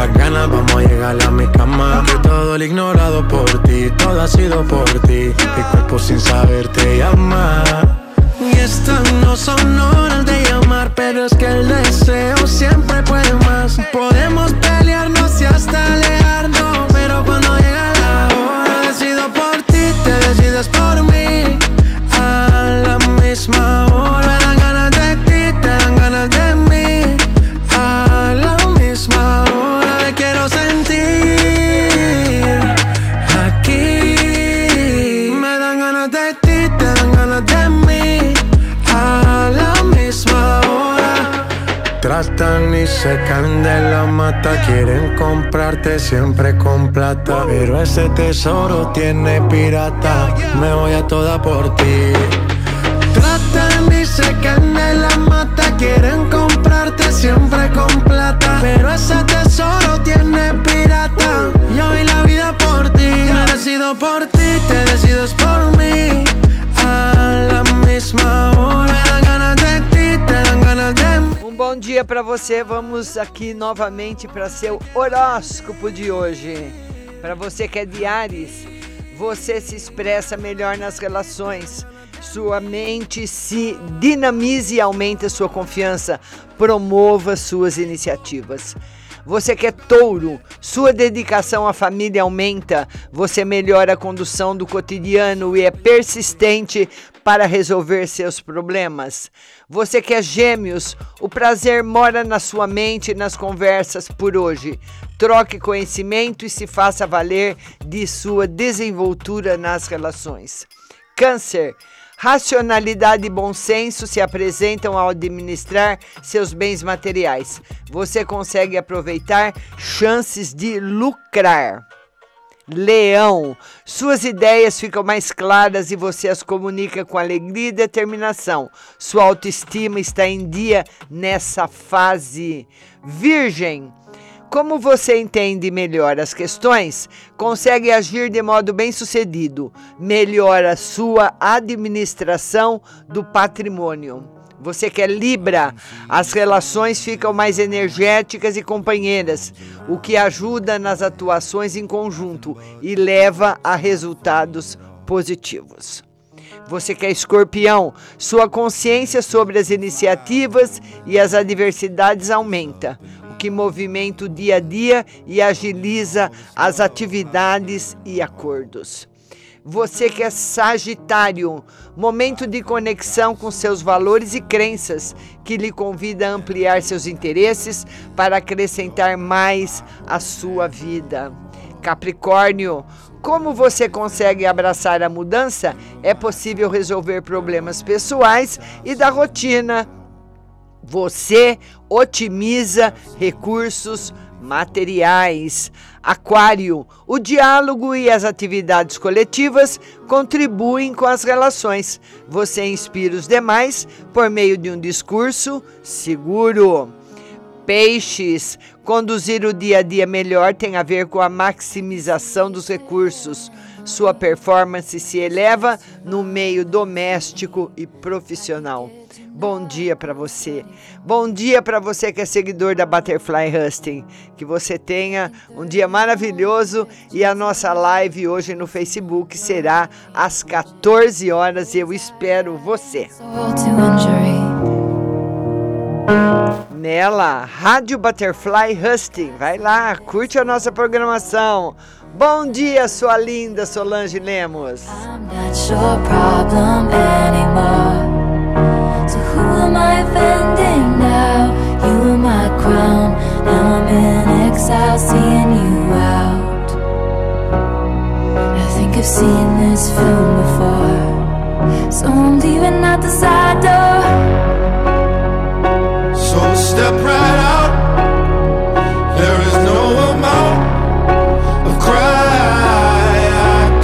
estas ganas, vamos a llegar a mi cama. Que todo el ignorado por ti, todo ha sido por ti. Mi cuerpo sin saber te llama. Y estas no son horas Tratan y se caen de la mata, quieren comprarte siempre con plata. Pero ese tesoro tiene pirata, me voy a toda por ti. Tratan y se caen de la mata, quieren comprarte siempre con plata. Pero ese tesoro tiene pirata, yo doy la vida por ti. Me decido por ti, te decides por mí. A la misma hora, bom dia para você. Vamos aqui novamente para seu horóscopo de hoje. Para você que é de Ares, você se expressa melhor nas relações. Sua mente se dinamize e aumente a sua confiança. Promova suas iniciativas. Você que é touro, sua dedicação à família aumenta, você melhora a condução do cotidiano e é persistente para resolver seus problemas. Você que é gêmeos, o prazer mora na sua mente e nas conversas por hoje. Troque conhecimento e se faça valer de sua desenvoltura nas relações. Câncer. Racionalidade e bom senso se apresentam ao administrar seus bens materiais. Você consegue aproveitar chances de lucrar. Leão, suas ideias ficam mais claras e você as comunica com alegria e determinação. Sua autoestima está em dia nessa fase. Virgem, como você entende melhor as questões, consegue agir de modo bem sucedido, melhora sua administração do patrimônio. Você que é Libra, as relações ficam mais energéticas e companheiras, o que ajuda nas atuações em conjunto e leva a resultados positivos. Você que é escorpião, sua consciência sobre as iniciativas e as adversidades aumenta, que movimenta o dia a dia e agiliza as atividades e acordos. Você que é Sagitário, momento de conexão com seus valores e crenças, que lhe convida a ampliar seus interesses para acrescentar mais à sua vida. Capricórnio, como você consegue abraçar a mudança, é possível resolver problemas pessoais e da rotina. Você otimiza recursos materiais. Aquário, o diálogo e as atividades coletivas contribuem com as relações. Você inspira os demais por meio de um discurso seguro. Peixes, conduzir o dia a dia melhor tem a ver com a maximização dos recursos. Sua performance se eleva no meio doméstico e profissional. Bom dia para você. Bom dia para você que é seguidor da Butterfly Husting. Que você tenha um dia maravilhoso e a nossa live hoje no Facebook será às 14 horas eu espero você. Nela, Rádio Butterfly Husting. Vai lá, curte a nossa programação. Bom dia, sua linda Solange Lemos. I'm not your problem anymore. So who am I offending now? You were my crown. Now I'm in exile, seeing you out. I think I've seen this film before. So I'm leaving out the side